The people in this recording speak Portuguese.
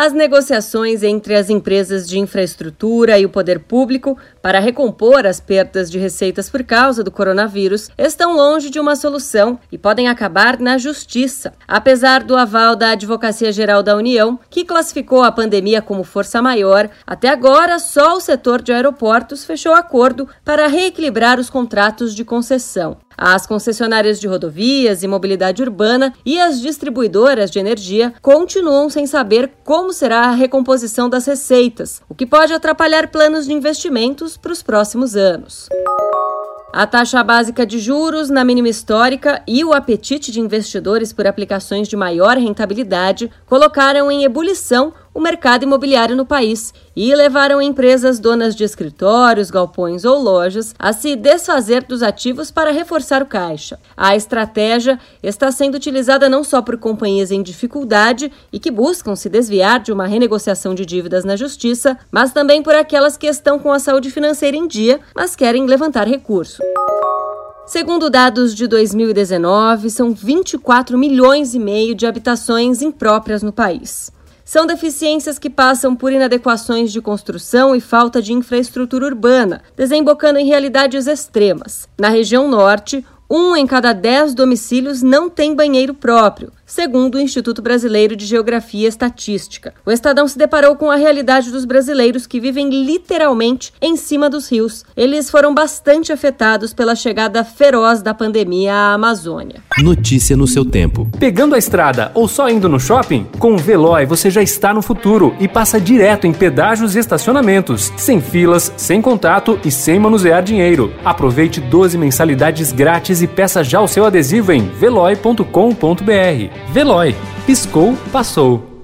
As negociações entre as empresas de infraestrutura e o poder público para recompor as perdas de receitas por causa do coronavírus estão longe de uma solução e podem acabar na justiça. Apesar do aval da Advocacia Geral da União, que classificou a pandemia como força maior, até agora só o setor de aeroportos fechou acordo para reequilibrar os contratos de concessão. As concessionárias de rodovias e mobilidade urbana e as distribuidoras de energia continuam sem saber como será a recomposição das receitas, o que pode atrapalhar planos de investimentos para os próximos anos. A taxa básica de juros na mínima histórica e o apetite de investidores por aplicações de maior rentabilidade colocaram em ebulição o mercado imobiliário no país e levaram empresas donas de escritórios, galpões ou lojas a se desfazer dos ativos para reforçar o caixa. A estratégia está sendo utilizada não só por companhias em dificuldade e que buscam se desviar de uma renegociação de dívidas na justiça, mas também por aquelas que estão com a saúde financeira em dia, mas querem levantar recurso. Segundo dados de 2019, são 24 milhões e meio de habitações impróprias no país. São deficiências que passam por inadequações de construção e falta de infraestrutura urbana, desembocando em realidades extremas. Na região norte, um em cada dez domicílios não tem banheiro próprio, segundo o Instituto Brasileiro de Geografia e Estatística. O Estadão se deparou com a realidade dos brasileiros que vivem literalmente em cima dos rios. Eles foram bastante afetados pela chegada feroz da pandemia à Amazônia. Notícia no seu tempo. Pegando a estrada ou só indo no shopping? Com o Veloy você já está no futuro e passa direto em pedágios e estacionamentos, sem filas, sem contato e sem manusear dinheiro. Aproveite 12 mensalidades grátis e peça já o seu adesivo em veloy.com.br. Veloy. Piscou, passou.